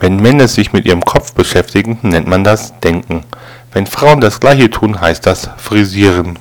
Wenn Männer sich mit ihrem Kopf beschäftigen, nennt man das Denken. Wenn Frauen das gleiche tun, heißt das Frisieren